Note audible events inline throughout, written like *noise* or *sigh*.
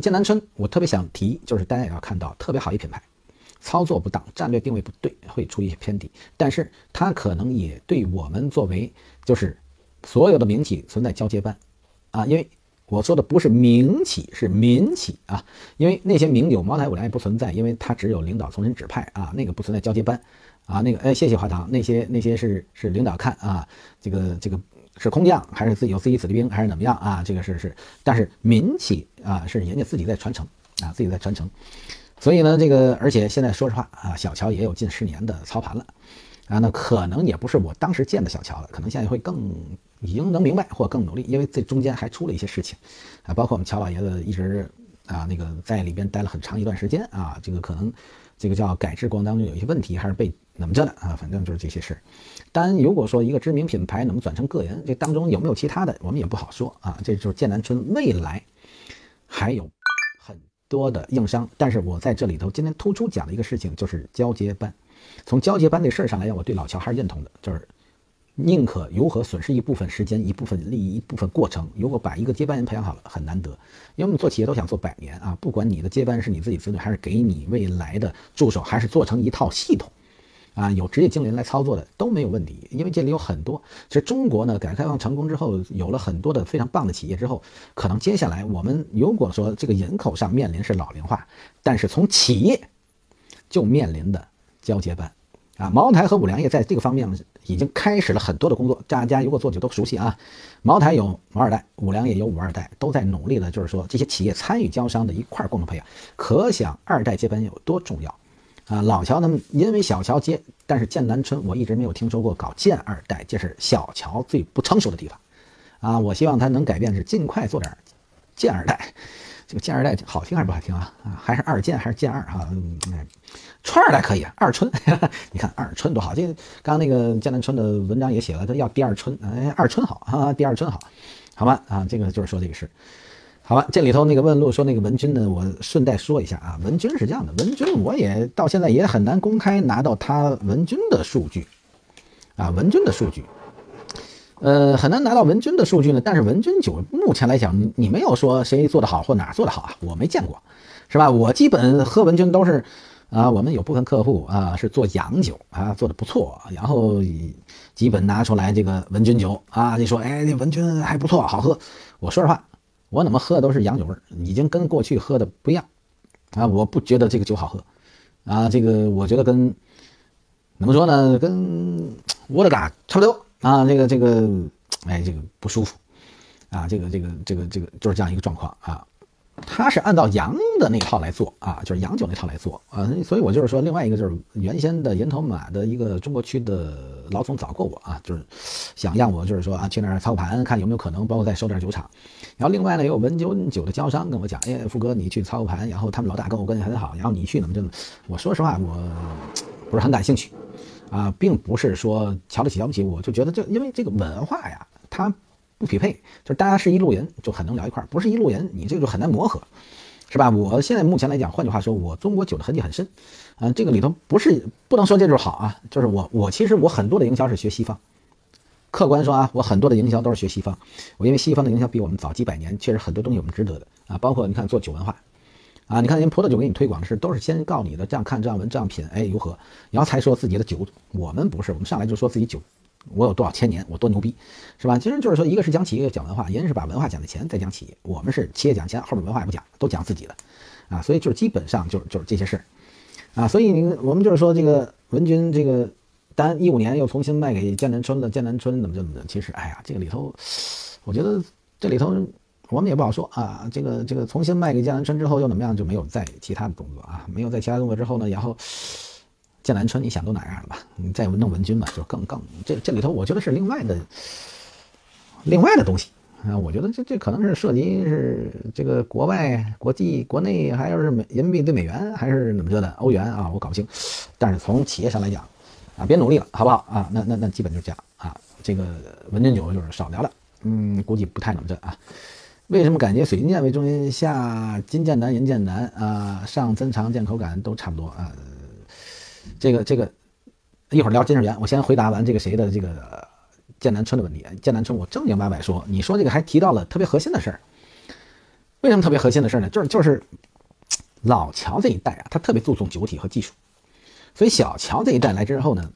剑南春，我特别想提，就是大家也要看到，特别好一品牌，操作不当，战略定位不对，会出一些偏离。但是它可能也对我们作为就是所有的民企存在交接班啊，因为我说的不是民企，是民企啊，因为那些名酒茅台、五粮液不存在，因为它只有领导从人指派啊，那个不存在交接班啊，那个哎，谢谢华堂，那些那些是是领导看啊，这个这个。是空降还是自己有自己子弟兵还是怎么样啊？这个是是，但是民企啊是人家自己在传承啊，自己在传承，所以呢，这个而且现在说实话啊，小乔也有近十年的操盘了啊，那可能也不是我当时见的小乔了，可能现在会更已经能明白或更努力，因为这中间还出了一些事情啊，包括我们乔老爷子一直啊那个在里边待了很长一段时间啊，这个可能这个叫改制过程当中有一些问题，还是被怎么着的啊，反正就是这些事儿。当然，如果说一个知名品牌能转成个人，这当中有没有其他的，我们也不好说啊。这就是剑南春未来还有很多的硬伤。但是我在这里头今天突出讲的一个事情就是交接班。从交接班这事儿上来讲，我对老乔还是认同的，就是宁可如何损失一部分时间、一部分利益、一部分过程。如果把一个接班人培养好了，很难得。因为我们做企业都想做百年啊，不管你的接班是你自己子女，还是给你未来的助手，还是做成一套系统。啊，有职业经理人来操作的都没有问题，因为这里有很多。其实中国呢，改革开放成功之后，有了很多的非常棒的企业之后，可能接下来我们如果说这个人口上面临是老龄化，但是从企业就面临的交接班。啊，茅台和五粮液在这个方面已经开始了很多的工作，大家如果做酒都熟悉啊。茅台有茅二代，五粮液有五二代，都在努力的，就是说这些企业参与交商的一块共同培养，可想二代接班有多重要。啊，老乔他们因为小乔接，但是剑南春我一直没有听说过搞剑二代，这是小乔最不成熟的地方。啊，我希望他能改变，是尽快做点剑二代。这个剑二代好听还是不好听啊？啊，还是二剑还是剑二啊？嗯，春二代可以，二春，*laughs* 你看二春多好。这刚刚那个剑南春的文章也写了，他要第二春，哎，二春好啊，第二春好，好吧？啊，这个就是说这个事。好吧，这里头那个问路说那个文军呢，我顺带说一下啊，文军是这样的，文军我也到现在也很难公开拿到他文军的数据，啊，文军的数据，呃，很难拿到文军的数据呢。但是文军酒目前来讲，你没有说谁做的好或哪做的好啊，我没见过，是吧？我基本喝文军都是，啊，我们有部分客户啊是做洋酒啊，做的不错，然后基本拿出来这个文军酒啊，你说哎，那文军还不错，好喝，我说实话。我怎么喝的都是洋酒味儿，已经跟过去喝的不一样啊！我不觉得这个酒好喝啊，这个我觉得跟怎么说呢，跟沃德嘎差不多啊！这个这个，哎，这个不舒服啊！这个这个这个这个就是这样一个状况啊。他是按照洋的那套来做啊，就是洋酒那套来做啊，所以我就是说，另外一个就是原先的银头马的一个中国区的老总找过我啊，就是想让我就是说啊去那儿操盘，看有没有可能，包括再收点酒厂。然后另外呢，也有文酒酒的交商跟我讲，哎，富哥你去操盘，然后他们老大跟我关系很好，然后你去怎么怎么？我说实话，我不是很感兴趣啊，并不是说瞧得起瞧不起，我就觉得这因为这个文化呀，它。不匹配，就是大家是一路人，就很能聊一块儿；不是一路人，你这个就很难磨合，是吧？我现在目前来讲，换句话说，我中国酒的痕迹很深，啊，这个里头不是不能说这就是好啊，就是我我其实我很多的营销是学西方，客观说啊，我很多的营销都是学西方，我因为西方的营销比我们早几百年，确实很多东西我们值得的啊，包括你看做酒文化，啊，你看人葡萄酒给你推广的是都是先告你的这样看这样闻这样品，哎如何，然后才说自己的酒，我们不是，我们上来就说自己酒。我有多少千年，我多牛逼，是吧？其实就是说，一个是讲企业，讲文化，人是把文化讲在前，再讲企业。我们是企业讲前，后面文化也不讲，都讲自己的，啊，所以就是基本上就是就是这些事儿，啊，所以我们就是说这个文军这个，单一五年又重新卖给剑南春的剑南春怎么怎么的，其实哎呀，这个里头，我觉得这里头我们也不好说啊，这个这个重新卖给剑南春之后又怎么样，就没有再其他的动作啊，没有在其他动作之后呢，然后。剑南春，你想都哪样了吧？你再弄文君吧，就更更这这里头，我觉得是另外的另外的东西啊。我觉得这这可能是涉及是这个国外、国际、国内，还是美人民币对美元，还是怎么着的欧元啊？我搞不清。但是从企业上来讲啊，别努力了，好不好啊？那那那基本就是这样啊。这个文君酒就是少聊了，嗯，估计不太能这啊。为什么感觉水晶剑为中心，下金剑南、银剑南啊，上增长、剑口感都差不多啊？这个这个，一会儿聊金世元，我先回答完这个谁的这个剑南春的问题。剑南春，我正经八百说，你说这个还提到了特别核心的事儿。为什么特别核心的事儿呢？就是就是老乔这一代啊，他特别注重酒体和技术，所以小乔这一代来之后呢，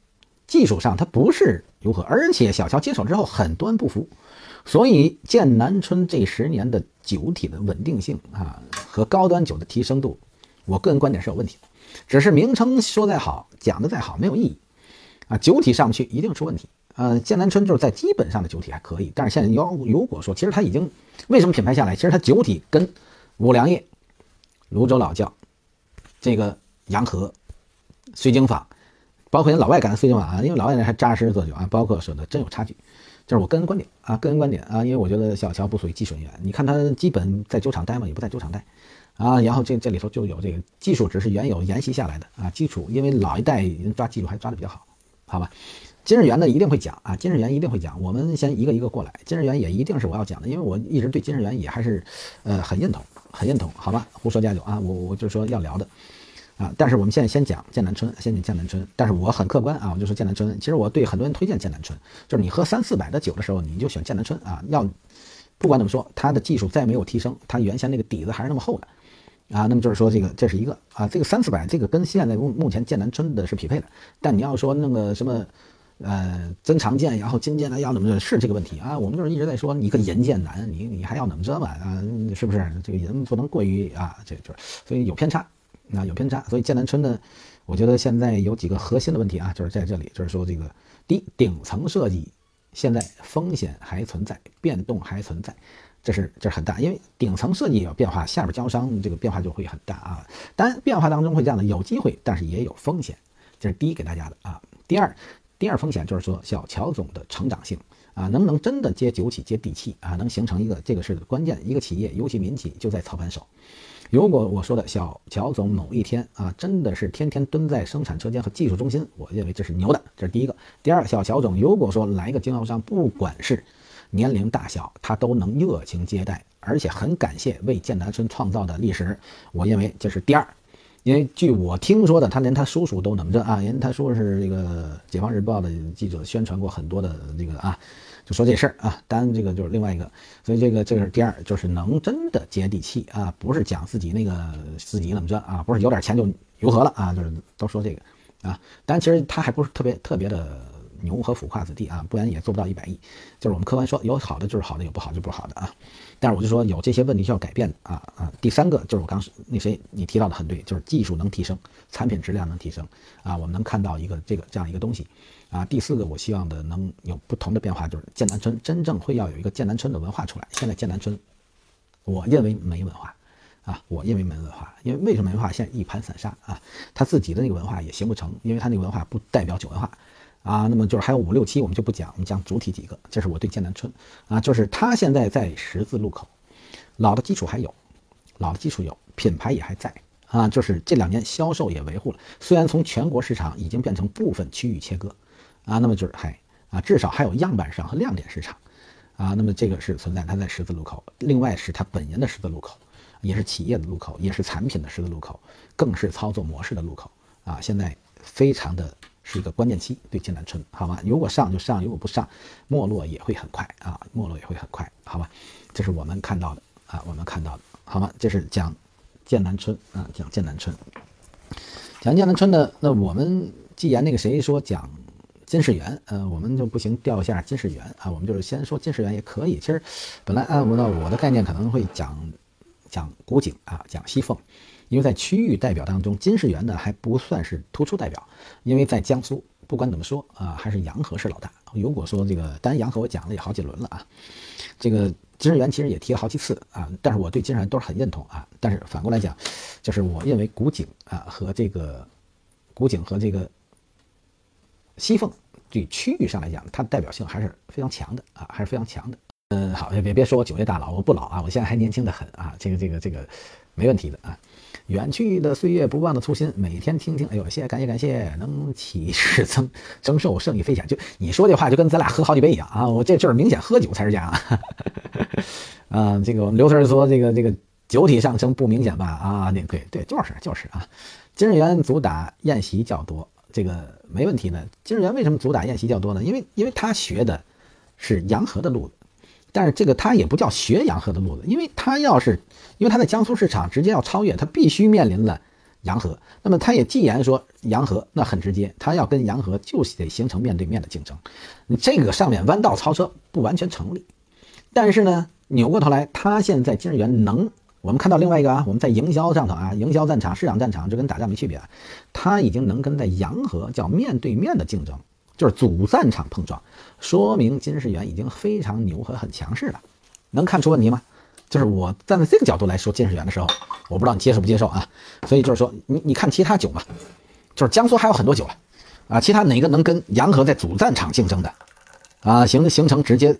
技术上他不是如何，而且小乔接手之后很多人不服，所以剑南春这十年的酒体的稳定性啊和高端酒的提升度，我个人观点是有问题的。只是名称说再好，讲的再好没有意义啊，酒体上不去一定出问题。呃，剑南春就是在基本上的酒体还可以，但是现在要如果说，其实它已经为什么品牌下来，其实它酒体跟五粮液、泸州老窖、这个洋河、水晶坊，包括人老外干的水晶坊啊，因为老外人还扎实做酒啊，包括说的真有差距，这是我个人观点啊，个人观点啊，因为我觉得小乔不属于技术人员，你看他基本在酒厂待嘛，也不在酒厂待啊，然后这这里头就有这个技术，只是原有沿袭下来的啊，基础，因为老一代人抓技术还抓的比较好，好吧。金日元呢一定会讲啊，金日元一定会讲。我们先一个一个过来，金日元也一定是我要讲的，因为我一直对金日元也还是，呃，很认同，很认同，好吧？胡说八道啊，我我就是说要聊的，啊，但是我们现在先讲剑南春，先讲剑南春。但是我很客观啊，我就说剑南春。其实我对很多人推荐剑南春，就是你喝三四百的酒的时候，你就选剑南春啊。要不管怎么说，它的技术再没有提升，它原先那个底子还是那么厚的，啊，那么就是说这个这是一个啊，这个三四百这个跟现在目目前剑南春的是匹配的。但你要说那个什么。呃，增长剑，然后金剑呢要怎么着？是这个问题啊？我们就是一直在说，你个银剑男，你你还要怎么着嘛？啊，是不是？这个人不能过于啊，这就是，所以有偏差，啊有偏差。所以剑南春呢，我觉得现在有几个核心的问题啊，就是在这里，就是说这个第一，顶层设计现在风险还存在，变动还存在，这是这是很大，因为顶层设计有变化，下边交商这个变化就会很大啊。当然变化当中会这样的，有机会，但是也有风险，这是第一给大家的啊。第二。第二风险就是说，小乔总的成长性啊，能不能真的接酒企、接地气啊，能形成一个这个是关键。一个企业，尤其民企，就在操盘手。如果我说的小乔总某一天啊，真的是天天蹲在生产车间和技术中心，我认为这是牛的，这是第一个。第二，小乔总如果说来个经销商，不管是年龄大小，他都能热情接待，而且很感谢为剑南春创造的历史，我认为这是第二。因为据我听说的，他连他叔叔都能着啊，因为他说是这个《解放日报》的记者宣传过很多的这个啊，就说这事儿啊。当然这个就是另外一个，所以这个这是第二，就是能真的接地气啊，不是讲自己那个自己怎么着啊，不是有点钱就如何了啊，就是都说这个啊。但其实他还不是特别特别的牛和腐化子弟啊，不然也做不到一百亿。就是我们客观说，有好的就是好的，有不好就不好的啊。但是我就说有这些问题需要改变的啊啊！第三个就是我刚那谁你提到的很对，就是技术能提升，产品质量能提升啊，我们能看到一个这个这样一个东西啊。第四个我希望的能有不同的变化，就是剑南春真正会要有一个剑南春的文化出来。现在剑南春，我认为没文化啊，我认为没文化，因为为什么没文化？现在一盘散沙啊，他自己的那个文化也形不成，因为他那个文化不代表酒文化。啊，那么就是还有五六七，我们就不讲，我们讲主体几个。这是我对剑南春啊，就是他现在在十字路口，老的基础还有，老的基础有，品牌也还在啊，就是这两年销售也维护了。虽然从全国市场已经变成部分区域切割啊，那么就是还啊，至少还有样板上和亮点市场啊，那么这个是存在，它在十字路口。另外是它本人的十字路口，也是企业的路口，也是产品的十字路口，更是操作模式的路口啊，现在非常的。是一个关键期，对剑南春，好吧？如果上就上，如果不上，没落也会很快啊，没落也会很快，好吧？这是我们看到的啊，我们看到的，好吗？这是讲剑南春啊，讲剑南春，讲剑南春的。那我们既然那个谁说讲金世元，呃，我们就不行，调一下金世元啊，我们就是先说金世元也可以。其实本来按照我的概念可能会讲讲古井啊，讲西凤。因为在区域代表当中，金世元呢还不算是突出代表，因为在江苏，不管怎么说啊，还是洋河是老大。如果说这个，当然洋河我讲了也好几轮了啊，这个金世元其实也提了好几次啊，但是我对金世元都是很认同啊。但是反过来讲，就是我认为古井啊和这个古井和这个西凤，对区域上来讲，它的代表性还是非常强的啊，还是非常强的。嗯，好，别别说我九月大佬，我不老啊，我现在还年轻的很啊，这个这个这个没问题的啊。远去的岁月，不忘的初心，每天听听。哎呦，谢谢，感谢，感谢，能启智增增寿，胜利飞翔。就你说这话，就跟咱俩喝好几杯一样啊！我这就是明显喝酒才是这样啊。*laughs* 啊，这个我们刘师说，这个这个酒体上升不明显吧？啊，对对对，就是就是啊。金日元主打宴席较多，这个没问题的。金日元为什么主打宴席较多呢？因为因为他学的是洋河的路子。但是这个它也不叫学洋河的路子，因为它要是因为它在江苏市场直接要超越，它必须面临了洋河。那么它也既然说洋河，那很直接，它要跟洋河就得形成面对面的竞争。这个上面弯道超车不完全成立。但是呢，扭过头来，它现在金日元能，我们看到另外一个啊，我们在营销上头啊，营销战场、市场战场就跟打仗没区别啊，它已经能跟在洋河叫面对面的竞争。就是主战场碰撞，说明金世元已经非常牛和很强势了，能看出问题吗？就是我站在这个角度来说金世元的时候，我不知道你接受不接受啊。所以就是说，你你看其他酒嘛，就是江苏还有很多酒啊，啊，其他哪个能跟洋河在主战场竞争的啊，形形成直接，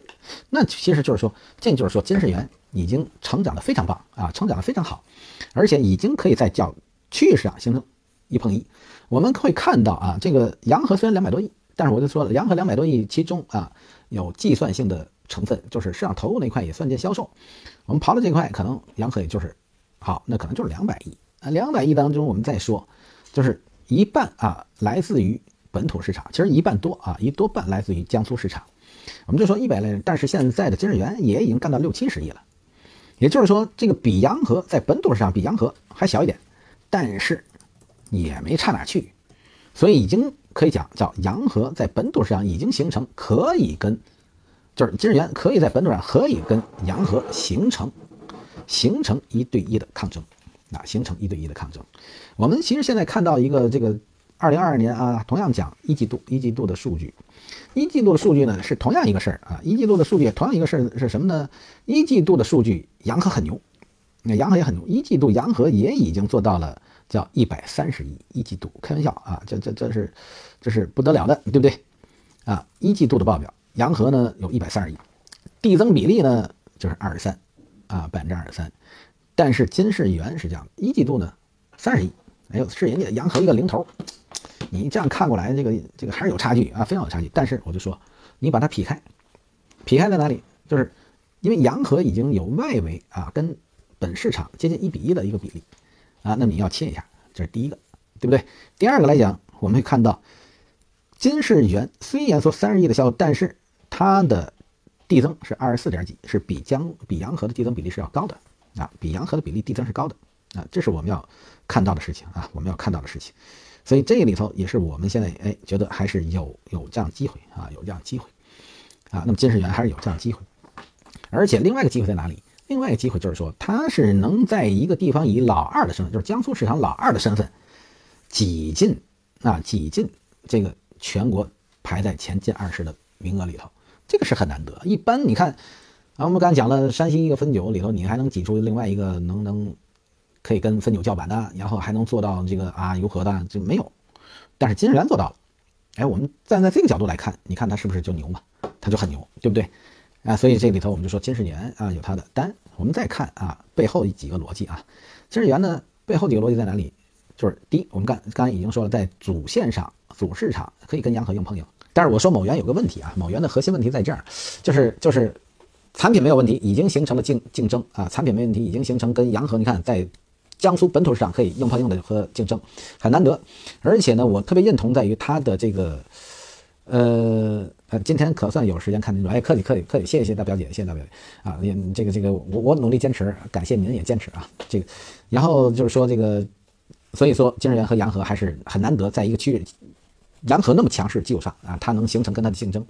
那其实就是说，这就是说金世元已经成长的非常棒啊，成长的非常好，而且已经可以在叫区域市场形成一碰一。我们会看到啊，这个洋河虽然两百多亿。但是我就说了，洋河两百多亿，其中啊有计算性的成分，就是市场投入那块也算进销售。我们刨了这块，可能洋河也就是好，那可能就是两百亿啊。两百亿当中，我们再说，就是一半啊来自于本土市场，其实一半多啊，一多半来自于江苏市场。我们就说一百类，但是现在的金日元也已经干到六七十亿了，也就是说，这个比洋河在本土市场比洋河还小一点，但是也没差哪去，所以已经。可以讲叫洋河在本土市场已经形成，可以跟，就是金日元可以在本土上可以跟洋河形成，形成一对一的抗争，啊，形成一对一的抗争。我们其实现在看到一个这个二零二二年啊，同样讲一季度一季度的数据，一季度的数据呢是同样一个事儿啊，一季度的数据同样一个事儿是什么呢？一季度的数据洋河很牛，那洋河也很牛，一季度洋河也已经做到了。叫一百三十亿一季度，开玩笑啊，这这这是这是不得了的，对不对？啊，一季度的报表，洋河呢有一百三十亿，递增比例呢就是二十三，啊，百分之二十三。但是金世元是这样的，一季度呢三十亿，哎呦，是人家洋河一个零头，你这样看过来，这个这个还是有差距啊，非常有差距。但是我就说，你把它劈开，劈开在哪里？就是因为洋河已经有外围啊跟本市场接近一比一的一个比例。啊，那你要切一下，这是第一个，对不对？第二个来讲，我们会看到金世元虽然说三十亿的销售，但是它的递增是二十四点几，是比江比洋河的递增比例是要高的啊，比洋河的比例递增是高的啊，这是我们要看到的事情啊，我们要看到的事情。所以这里头也是我们现在哎觉得还是有有这样机会啊，有这样机会啊。那么金世元还是有这样机会，而且另外一个机会在哪里？另外一个机会就是说，他是能在一个地方以老二的身份，就是江苏市场老二的身份，挤进啊挤进这个全国排在前进二十的名额里头，这个是很难得。一般你看啊，我们刚才讲了山西一个汾酒里头，你还能挤出另外一个能能可以跟汾酒叫板的，然后还能做到这个啊油和的就没有，但是金日元做到了。哎，我们站在这个角度来看，你看他是不是就牛嘛？他就很牛，对不对？啊，所以这里头我们就说金世元啊有他的单，我们再看啊背后几个逻辑啊，金世元呢背后几个逻辑在哪里？就是第一，我们刚刚才已经说了，在主线上主市场可以跟洋河硬碰硬，但是我说某元有个问题啊，某元的核心问题在这儿，就是就是产品没有问题，已经形成了竞竞争啊，产品没问题，已经形成跟洋河你看在江苏本土市场可以硬碰硬的和竞争很难得，而且呢，我特别认同在于它的这个呃。呃，今天可算有时间看您了，哎，客气客气客气，谢谢大表姐，谢谢大表姐。啊，也这个这个，我我努力坚持，感谢您也坚持啊，这个，然后就是说这个，所以说金日元和洋河还是很难得在一个区域，洋河那么强势基础上啊，它能形成跟它的竞争。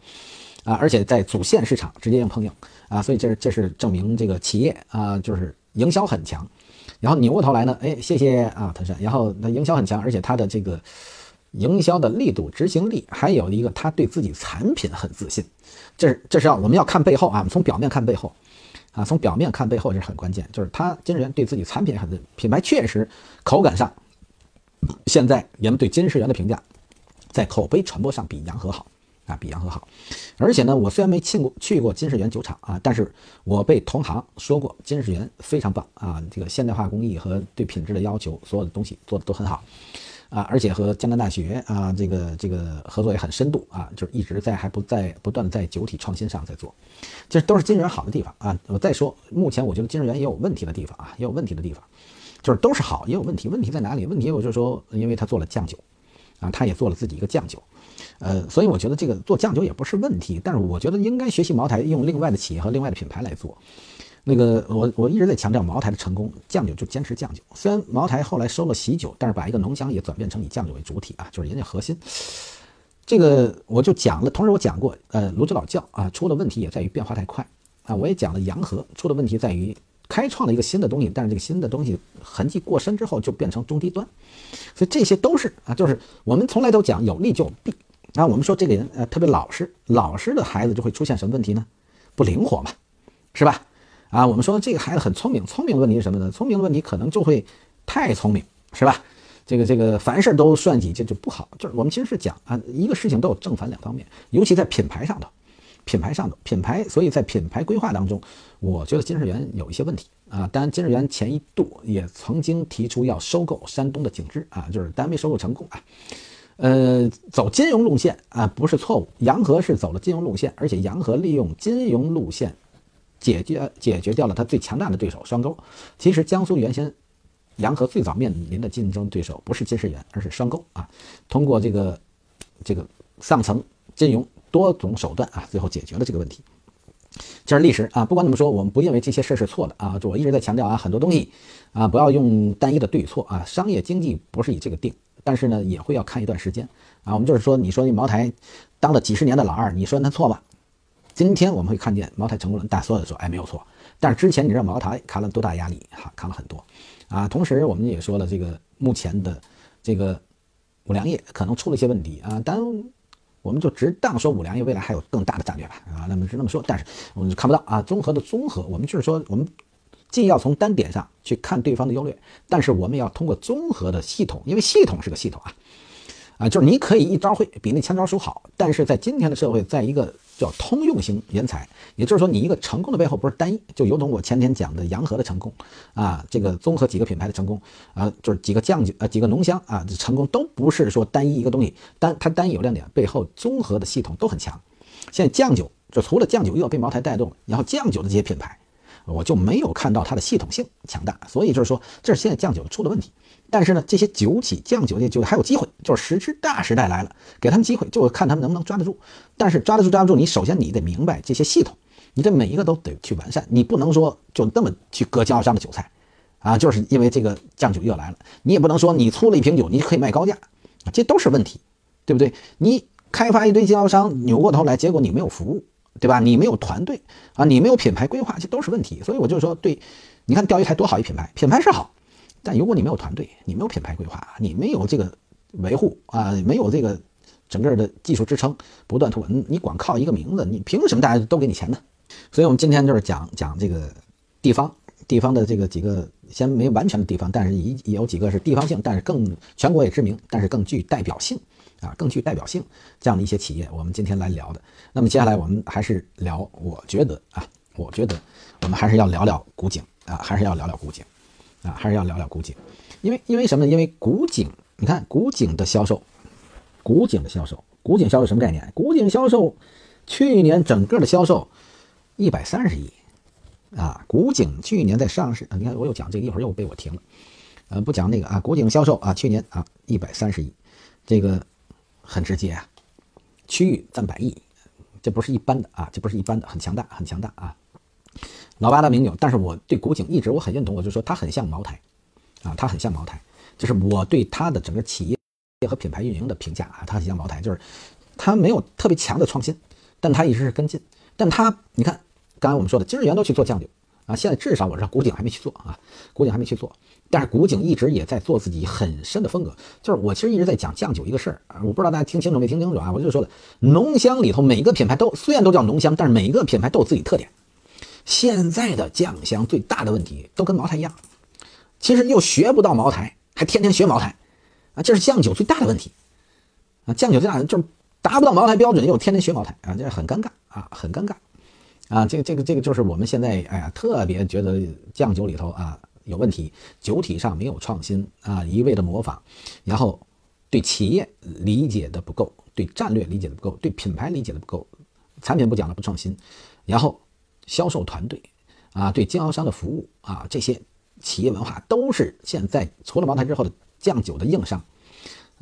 啊，而且在主线市场直接硬碰硬啊，所以这是这是证明这个企业啊，就是营销很强，然后扭过头来呢，哎，谢谢啊，腾山，然后那营销很强，而且它的这个。营销的力度、执行力，还有一个他对自己产品很自信，这是这是要我们要看背后啊，从表面看背后，啊，从表面看背后这是很关键，就是他金世元对自己产品很品牌确实口感上，现在人们对金世元的评价，在口碑传播上比洋河好啊，比洋河好，而且呢，我虽然没去过去过金世元酒厂啊，但是我被同行说过金世元非常棒啊，这个现代化工艺和对品质的要求，所有的东西做的都很好。啊，而且和江南大学啊，这个这个合作也很深度啊，就是一直在还不在不断的在酒体创新上在做，其实都是金日元好的地方啊。我再说，目前我觉得金日元也有问题的地方啊，也有问题的地方，就是都是好，也有问题。问题在哪里？问题我就是说，因为他做了酱酒，啊，他也做了自己一个酱酒，呃，所以我觉得这个做酱酒也不是问题，但是我觉得应该学习茅台，用另外的企业和另外的品牌来做。那个我我一直在强调茅台的成功，酱酒就坚持酱酒。虽然茅台后来收了喜酒，但是把一个浓香也转变成以酱酒为主体啊，就是人家核心。这个我就讲了，同时我讲过，呃，泸州老窖啊出的问题也在于变化太快啊，我也讲了洋河出的问题在于开创了一个新的东西，但是这个新的东西痕迹过深之后就变成中低端，所以这些都是啊，就是我们从来都讲有利就有弊啊。我们说这个人呃特别老实，老实的孩子就会出现什么问题呢？不灵活嘛，是吧？啊，我们说这个孩子很聪明，聪明的问题是什么呢？聪明的问题可能就会太聪明，是吧？这个这个凡事都算计，这就不好。就是我们其实是讲啊，一个事情都有正反两方面，尤其在品牌上头，品牌上头，品牌，所以在品牌规划当中，我觉得金世元有一些问题啊。当然，金世元前一度也曾经提出要收购山东的景芝啊，就是单没收购成功啊。呃，走金融路线啊，不是错误。洋河是走了金融路线，而且洋河利用金融路线解决解决掉了他最强大的对手双沟。其实江苏原先。洋河最早面临的竞争对手不是金世元，而是双沟啊。通过这个这个上层金融多种手段啊，最后解决了这个问题。这是历史啊。不管怎么说，我们不认为这些事是错的啊。就我一直在强调啊，很多东西啊，不要用单一的对错啊。商业经济不是以这个定，但是呢，也会要看一段时间啊。我们就是说，你说那茅台当了几十年的老二，你说他错吧？今天我们会看见茅台成功了，但所有的说哎没有错。但是之前你知道茅台扛了多大压力哈？扛了很多。啊，同时我们也说了，这个目前的这个五粮液可能出了一些问题啊，当然我们就只当说五粮液未来还有更大的战略吧啊，那么是那么说，但是我们就看不到啊，综合的综合，我们就是说，我们既要从单点上去看对方的优劣，但是我们要通过综合的系统，因为系统是个系统啊。啊，就是你可以一招会比那千招数好，但是在今天的社会，在一个叫通用型人才，也就是说，你一个成功的背后不是单一，就有种我前天讲的洋河的成功啊，这个综合几个品牌的成功啊，就是几个酱酒啊，几个浓香啊，成功都不是说单一一个东西，单它单一有亮点，背后综合的系统都很强。现在酱酒就除了酱酒又要被茅台带动，然后酱酒的这些品牌，我就没有看到它的系统性强大，所以就是说，这是现在酱酒出了问题。但是呢，这些酒企酱酒的酒还有机会，就是时之大时代来了，给他们机会，就看他们能不能抓得住。但是抓得住抓不住，你首先你得明白这些系统，你这每一个都得去完善，你不能说就那么去割经销商的韭菜，啊，就是因为这个酱酒又来了，你也不能说你出了一瓶酒，你就可以卖高价，这都是问题，对不对？你开发一堆经销商，扭过头来，结果你没有服务，对吧？你没有团队啊，你没有品牌规划，这都是问题。所以我就说，对，你看钓鱼台多好一品牌，品牌是好。但如果你没有团队，你没有品牌规划，你没有这个维护啊，没有这个整个的技术支撑，不断突破，你光靠一个名字，你凭什么大家都给你钱呢？所以，我们今天就是讲讲这个地方地方的这个几个，先没完全的地方，但是也有几个是地方性，但是更全国也知名，但是更具代表性啊，更具代表性这样的一些企业，我们今天来聊的。那么接下来我们还是聊，我觉得啊，我觉得我们还是要聊聊古井啊，还是要聊聊古井。啊，还是要聊聊古井，因为因为什么呢？因为古井，你看古井的销售，古井的销售，古井销售什么概念？古井销售去年整个的销售一百三十亿啊！古井去年在上市，你看我又讲这个，一会儿又被我停了，呃，不讲那个啊。古井销售啊，去年啊一百三十亿，这个很直接啊，区域占百亿，这不是一般的啊，这不是一般的，很强大，很强大啊。老八大名酒，但是我对古井一直我很认同，我就说它很像茅台，啊，它很像茅台，就是我对它的整个企业和品牌运营的评价啊，它很像茅台，就是它没有特别强的创新，但它一直是跟进。但它，你看刚才我们说的，金日元都去做酱酒啊，现在至少我知道古井还没去做啊，古井还没去做，但是古井一直也在做自己很深的风格。就是我其实一直在讲酱酒一个事儿啊，我不知道大家听清楚没听清楚啊，我就说了浓香里头每个品牌都虽然都叫浓香，但是每一个品牌都有自己特点。现在的酱香最大的问题都跟茅台一样，其实又学不到茅台，还天天学茅台，啊，这是酱酒最大的问题，啊，酱酒最大的就是达不到茅台标准，又天天学茅台，啊，这很尴尬啊，很尴尬，啊，这个这个这个就是我们现在哎呀特别觉得酱酒里头啊有问题，酒体上没有创新啊，一味的模仿，然后对企业理解的不够，对战略理解的不够，对品牌理解的不够，产品不讲了不创新，然后。销售团队，啊，对经销商的服务啊，这些企业文化都是现在除了茅台之后的酱酒的硬伤，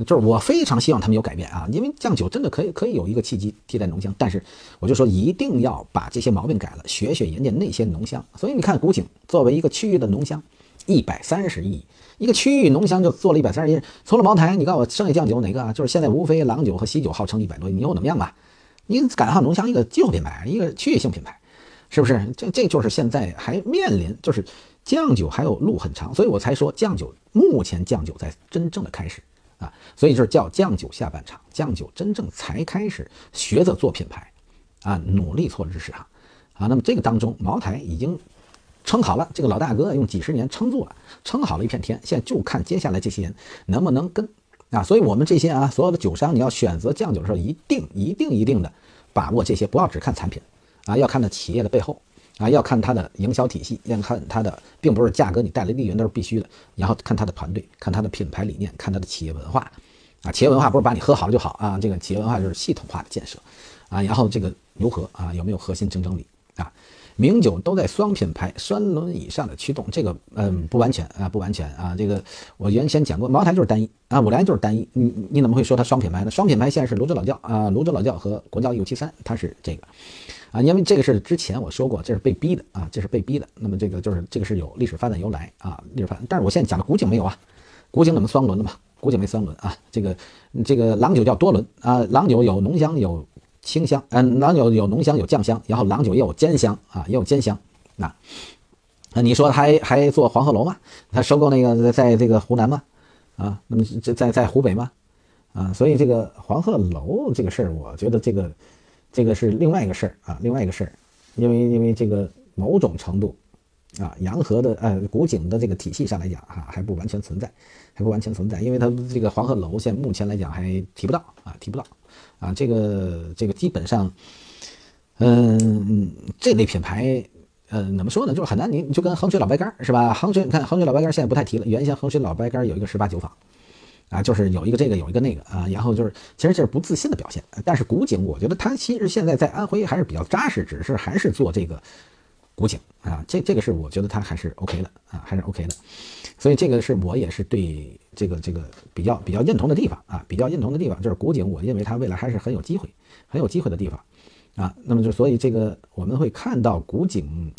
就是我非常希望他们有改变啊，因为酱酒真的可以可以有一个契机替代浓香，但是我就说一定要把这些毛病改了，学学人家那些浓香。所以你看古井作为一个区域的浓香，一百三十亿一个区域浓香就做了一百三十亿，除了茅台，你告诉我剩下酱酒哪个啊？就是现在无非郎酒和喜酒号称一百多亿，你又怎么样吧？你赶上浓香一个技术品牌，一个区域性品牌，是不是？这这就是现在还面临就是酱酒还有路很长，所以我才说酱酒目前酱酒在真正的开始。啊，所以就是叫酱酒下半场，酱酒真正才开始学着做品牌，啊，努力做日市场，啊，那么这个当中，茅台已经撑好了，这个老大哥用几十年撑住了，撑好了一片天，现在就看接下来这些人能不能跟，啊，所以我们这些啊，所有的酒商，你要选择酱酒的时候，一定一定一定的把握这些，不要只看产品，啊，要看到企业的背后。啊，要看它的营销体系，要看它的，并不是价格，你带来利润都是必须的。然后看它的团队，看它的品牌理念，看它的企业文化。啊，企业文化不是把你喝好了就好啊，这个企业文化就是系统化的建设。啊，然后这个如何啊，有没有核心竞争力啊？名酒都在双品牌、三轮以上的驱动，这个嗯不完全啊，不完全啊。这个我原先讲过，茅台就是单一啊，五粮液就是单一。你你怎么会说它双品牌呢？双品牌现在是泸州老窖啊，泸州老窖和国窖一五七三，它是这个。啊，因为这个是之前我说过，这是被逼的啊，这是被逼的。那么这个就是这个是有历史发展由来啊，历史发展。但是我现在讲的古井没有啊，古井怎么双轮的嘛？古井没双轮啊。这个这个郎酒叫多轮啊，郎酒有浓香有清香，嗯，郎酒有浓香有酱香，然后郎酒也有兼香啊，也有兼香。那那你说还还做黄鹤楼吗？他收购那个在这个湖南吗？啊，那么这在在湖北吗？啊，所以这个黄鹤楼这个事儿，我觉得这个。这个是另外一个事儿啊，另外一个事儿，因为因为这个某种程度，啊，洋河的呃古井的这个体系上来讲哈，还不完全存在，还不完全存在，因为它这个黄鹤楼现目前来讲还提不到啊，提不到啊，这个这个基本上，嗯，这类品牌，嗯，怎么说呢，就是很难，你就跟衡水老白干是吧？衡水你看衡水老白干现在不太提了，原先衡水老白干有一个十八酒坊。啊，就是有一个这个，有一个那个啊，然后就是，其实这是不自信的表现。但是古井，我觉得他其实现在在安徽还是比较扎实，只是还是做这个古井啊，这这个是我觉得他还是 OK 的啊，还是 OK 的。所以这个是我也是对这个这个比较比较认同的地方啊，比较认同的地方就是古井，我认为它未来还是很有机会，很有机会的地方啊。那么就所以这个我们会看到古井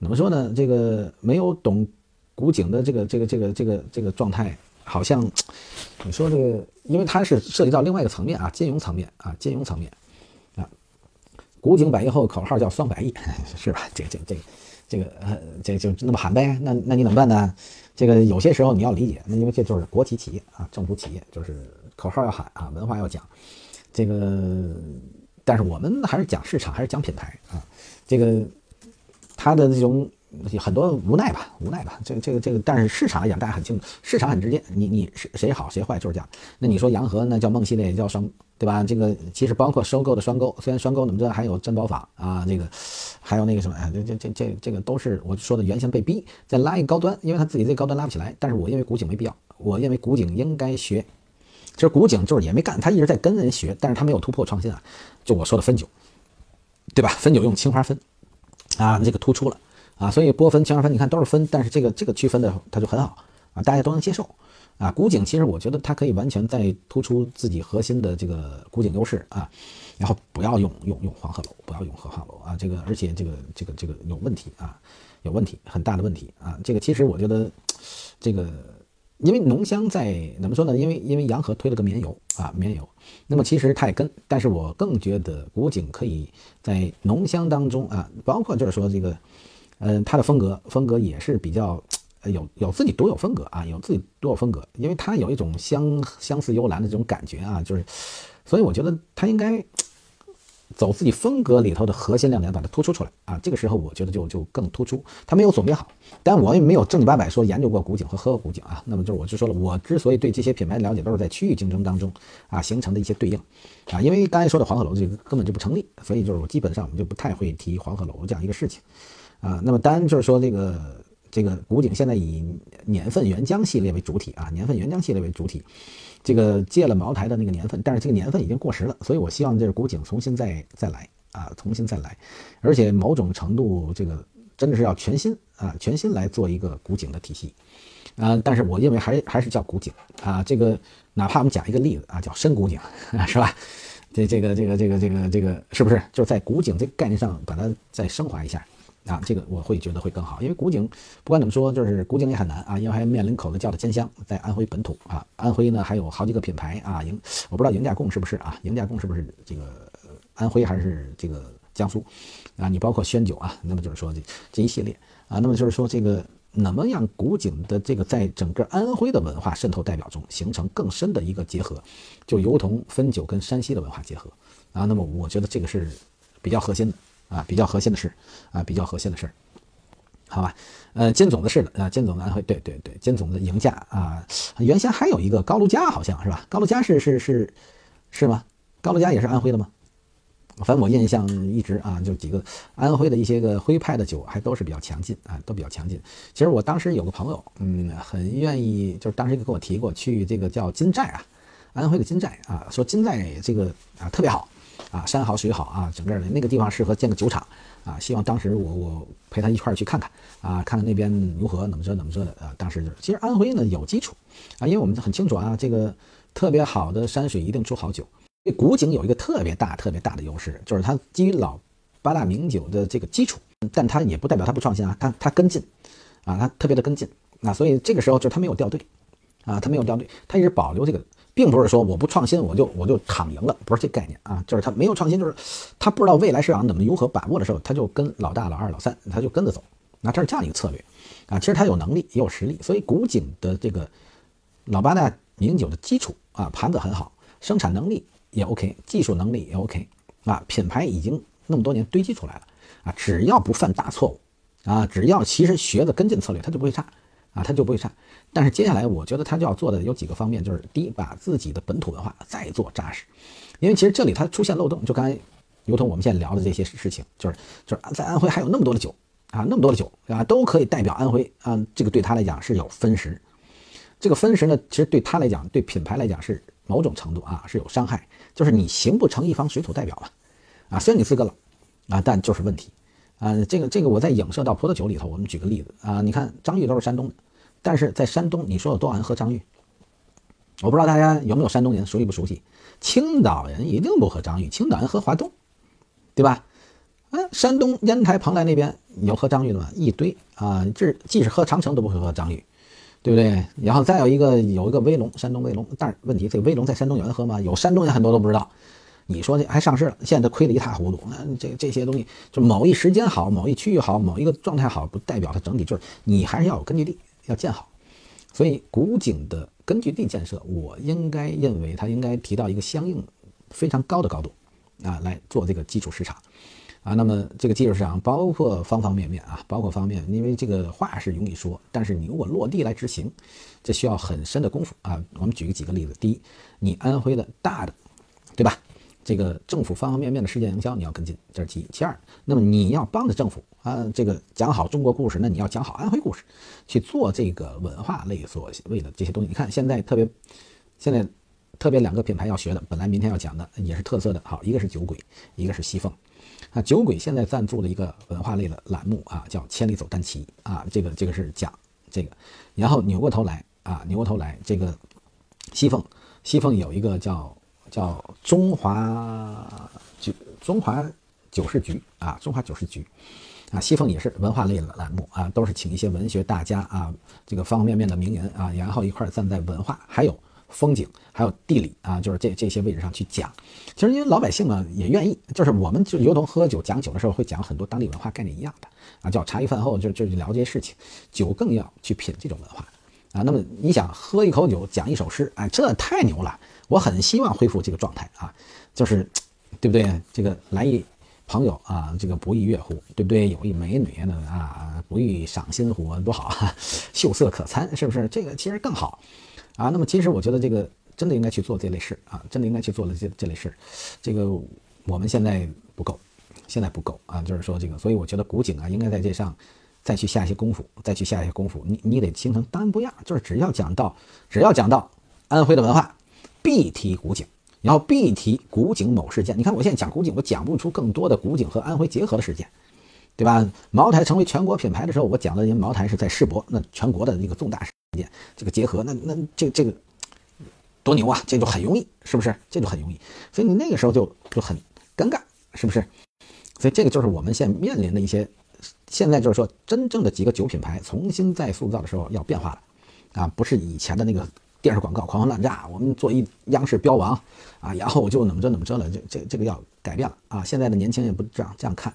怎么说呢？这个没有懂古井的这个这个这个这个这个状态。好像 *tsk* 你说这个，因为它是涉及到另外一个层面啊，金融层面啊，金融层面啊。古井百亿后口号叫双百亿，*laughs* 是吧？这个这个这个这个呃，这就那么喊呗。那那你怎么办呢？这个有些时候你要理解，那因为这就是国企企业啊，政府企业就是口号要喊啊，文化要讲。这个，但是我们还是讲市场，还是讲品牌啊。这个它的这种。很多无奈吧，无奈吧，这个这个这个，但是市场来讲，大家很清楚，市场很直接，你你谁谁好谁坏就是这样。那你说洋河那叫梦系列，也叫双，对吧？这个其实包括收购的双沟，虽然双沟你们知道还有珍宝坊啊，这个还有那个什么，哎，这这这这这个都是我说的原先被逼再拉一个高端，因为他自己这高端拉不起来。但是我认为古井没必要，我认为古井应该学，其实古井就是也没干，他一直在跟人学，但是他没有突破创新啊。就我说的汾酒，对吧？汾酒用青花汾啊，这个突出了。啊，所以波分、青花分，你看都是分，但是这个这个区分的它就很好啊，大家都能接受啊。古井其实我觉得它可以完全在突出自己核心的这个古井优势啊，然后不要用用用黄鹤楼，不要用河汉楼啊，这个而且这个这个这个有问题啊，有问题，很大的问题啊。这个其实我觉得这个因为浓香在怎么说呢？因为因为洋河推了个绵油啊，绵油，那么其实它也跟，但是我更觉得古井可以在浓香当中啊，包括就是说这个。嗯，它的风格风格也是比较，有有自己独有风格啊，有自己独有风格，因为它有一种相相似幽兰的这种感觉啊，就是，所以我觉得它应该走自己风格里头的核心亮点，把它突出出来啊。这个时候我觉得就就更突出。它没有总结好，但我也没有正经八百说研究过古井和喝过古井啊。那么就是我就说了，我之所以对这些品牌的了解，都是在区域竞争当中啊形成的一些对应啊。因为刚才说的黄鹤楼这个根本就不成立，所以就是我基本上我们就不太会提黄鹤楼这样一个事情。啊，那么单就是说这个这个古井现在以年份原浆系列为主体啊，年份原浆系列为主体，这个借了茅台的那个年份，但是这个年份已经过时了，所以我希望这个古井重新再再来啊，重新再来，而且某种程度这个真的是要全新啊，全新来做一个古井的体系啊，但是我认为还还是叫古井啊。这个哪怕我们讲一个例子啊，叫深古井，是吧？这这个这个这个这个这个是不是就在古井这个概念上把它再升华一下啊？这个我会觉得会更好，因为古井不管怎么说，就是古井也很难啊，因为还面临口子窖的兼香，在安徽本土啊，安徽呢还有好几个品牌啊，赢我不知道赢家贡是不是啊？赢家贡是不是这个安徽还是这个江苏啊？你包括宣酒啊，那么就是说这这一系列啊，那么就是说这个。怎么样古井的这个在整个安徽的文化渗透代表中形成更深的一个结合，就如同汾酒跟山西的文化结合啊。那么我觉得这个是比较核心的啊，比较核心的事啊，比较核心的事，好吧？呃，金总的是的啊，金总的安徽，对对对，金总的赢家啊，原先还有一个高卢家，好像是吧？高卢家是是是是吗？高卢家也是安徽的吗？反正我印象一直啊，就几个安徽的一些个徽派的酒，还都是比较强劲啊，都比较强劲。其实我当时有个朋友，嗯，很愿意，就是当时跟我提过去这个叫金寨啊，安徽的金寨啊，说金寨这个啊特别好啊，山好水好啊，整个的那个地方适合建个酒厂啊。希望当时我我陪他一块儿去看看啊，看看那边如何怎么着怎么着的啊。当时就是，其实安徽呢有基础啊，因为我们很清楚啊，这个特别好的山水一定出好酒。这古井有一个特别大、特别大的优势，就是它基于老八大名酒的这个基础，但它也不代表它不创新啊，它它跟进，啊，它特别的跟进，啊，所以这个时候就是它没有掉队，啊，它没有掉队，它一直保留这个，并不是说我不创新我就我就躺赢了，不是这概念啊，就是他没有创新，就是他不知道未来市场怎么如何把握的时候，他就跟老大、老二、老三，他就跟着走，那这是这样一个策略，啊，其实他有能力也有实力，所以古井的这个老八大名酒的基础啊，盘子很好，生产能力。也 OK，技术能力也 OK，啊，品牌已经那么多年堆积出来了，啊，只要不犯大错误，啊，只要其实学的跟进策略，它就不会差，啊，他就不会差。但是接下来我觉得他就要做的有几个方面，就是第一，把自己的本土文化再做扎实，因为其实这里它出现漏洞，就刚才如同我们现在聊的这些事情，就是就是在安徽还有那么多的酒啊，那么多的酒啊，都可以代表安徽啊，这个对他来讲是有分时，这个分时呢，其实对他来讲，对品牌来讲是某种程度啊是有伤害。就是你形不成一方水土代表了，啊，虽然你资格老，啊，但就是问题，啊，这个这个我在影射到葡萄酒里头，我们举个例子啊，你看张裕都是山东的，但是在山东，你说有多少人喝张裕？我不知道大家有没有山东人熟悉不熟悉？青岛人一定不喝张裕，青岛人喝华东，对吧？嗯，山东烟台蓬莱那边有喝张裕的吗？一堆啊，这即使喝长城都不会喝张裕。对不对？然后再有一个有一个威龙，山东威龙，但是问题这个威龙在山东有人喝吗？有山东人很多都不知道。你说这还上市了，现在亏得一塌糊涂。那这这些东西，就某一时间好，某一区域好，某一个状态好，不代表它整体就是你还是要有根据地要建好。所以古井的根据地建设，我应该认为它应该提到一个相应非常高的高度啊，来做这个基础市场。啊，那么这个基础市场包括方方面面啊，包括方面，因为这个话是容易说，但是你如果落地来执行，这需要很深的功夫啊。我们举个几个例子，第一，你安徽的大的，对吧？这个政府方方面面的事件营销你要跟进，这是其一。其二，那么你要帮着政府啊，这个讲好中国故事，那你要讲好安徽故事，去做这个文化类所谓的这些东西。你看现在特别，*laughs* 现在特别两个品牌要学的，本来明天要讲的也是特色的，好，一个是酒鬼，一个是西凤。啊，酒鬼现在赞助了一个文化类的栏目啊，叫《千里走单骑》啊，这个这个是讲这个，然后扭过头来啊，扭过头来，这个西凤西凤有一个叫叫中华酒中华酒事局啊，中华酒事局啊，西凤也是文化类的栏目啊，都是请一些文学大家啊，这个方方面面的名人啊，然后一块站在文化还有。风景还有地理啊，就是这这些位置上去讲。其实因为老百姓呢也愿意，就是我们就如同喝酒讲酒的时候会讲很多当地文化概念一样的啊，叫茶余饭后就就聊这些事情。酒更要去品这种文化啊。那么你想喝一口酒讲一首诗，哎，这太牛了！我很希望恢复这个状态啊，就是对不对？这个来一朋友啊，这个不亦乐乎，对不对？有一美女呢啊，不亦赏心乎，多好啊，*laughs* 秀色可餐，是不是？这个其实更好。啊，那么其实我觉得这个真的应该去做这类事啊，真的应该去做了这这类事，这个我们现在不够，现在不够啊，就是说这个，所以我觉得古井啊，应该在这上再去下一些功夫，再去下一些功夫，你你得形成单不样，就是只要讲到只要讲到安徽的文化，必提古井，然后必提古井某事件。你看我现在讲古井，我讲不出更多的古井和安徽结合的事件，对吧？茅台成为全国品牌的时候，我讲的，因为茅台是在世博，那全国的一个重大事件，这个结合，那那这这个多牛啊！这就很容易，是不是？这就很容易，所以你那个时候就就很尴尬，是不是？所以这个就是我们现在面临的一些，现在就是说，真正的几个酒品牌重新再塑造的时候要变化了，啊，不是以前的那个电视广告狂轰滥炸，我们做一央视标王啊，然后就怎么着怎么着了，这这这个要改变了啊！现在的年轻人不这样这样看。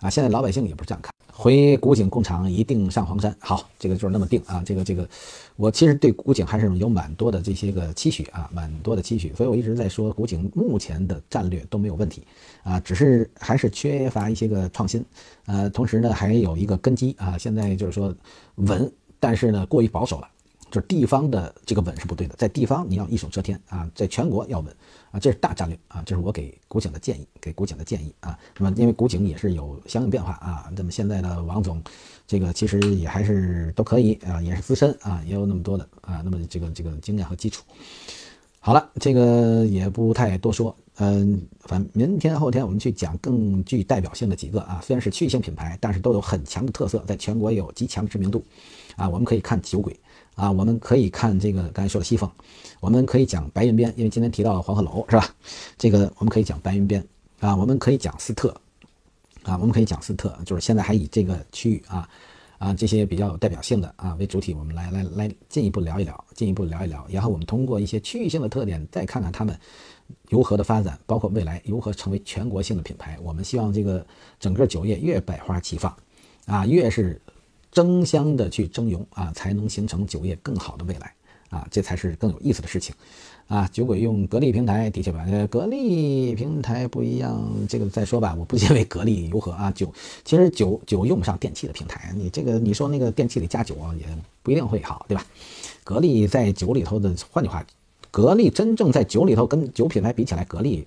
啊，现在老百姓也不是这样看，回古井工厂一定上黄山。好，这个就是那么定啊。这个这个，我其实对古井还是有蛮多的这些个期许啊，蛮多的期许。所以我一直在说，古井目前的战略都没有问题啊，只是还是缺乏一些个创新。呃，同时呢，还有一个根基啊，现在就是说稳，但是呢过于保守了。就是地方的这个稳是不对的，在地方你要一手遮天啊，在全国要稳啊，这是大战略啊，这是我给古井的建议，给古井的建议啊。那么因为古井也是有相应变化啊，那么现在的王总，这个其实也还是都可以啊，也是资深啊，也有那么多的啊，那么这个这个经验和基础。好了，这个也不太多说，嗯，反正明天后天我们去讲更具代表性的几个啊，虽然是区域性品牌，但是都有很强的特色，在全国也有极强的知名度啊，我们可以看酒鬼。啊，我们可以看这个刚才说的西凤，我们可以讲白云边，因为今天提到黄鹤楼是吧？这个我们可以讲白云边啊，我们可以讲斯特啊，我们可以讲斯特，就是现在还以这个区域啊啊这些比较有代表性的啊为主体，我们来来来进一步聊一聊，进一步聊一聊，然后我们通过一些区域性的特点，再看看他们如何的发展，包括未来如何成为全国性的品牌。我们希望这个整个酒业越百花齐放啊，越是。争相的去争荣啊，才能形成酒业更好的未来啊，这才是更有意思的事情啊。酒鬼用格力平台的确吧，格力平台不一样，这个再说吧。我不认为格力如何啊，酒其实酒酒用不上电器的平台，你这个你说那个电器里加酒啊，也不一定会好，对吧？格力在酒里头的，换句话，格力真正在酒里头跟酒品牌比起来，格力。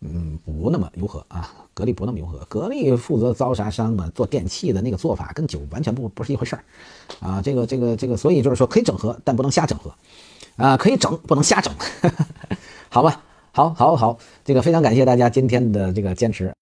嗯，不那么柔和啊？格力不那么柔和？格力负责招啥商嘛？做电器的那个做法跟酒完全不不是一回事儿啊！这个这个这个，所以就是说可以整合，但不能瞎整合啊！可以整，不能瞎整，*laughs* 好吧？好，好，好，这个非常感谢大家今天的这个坚持。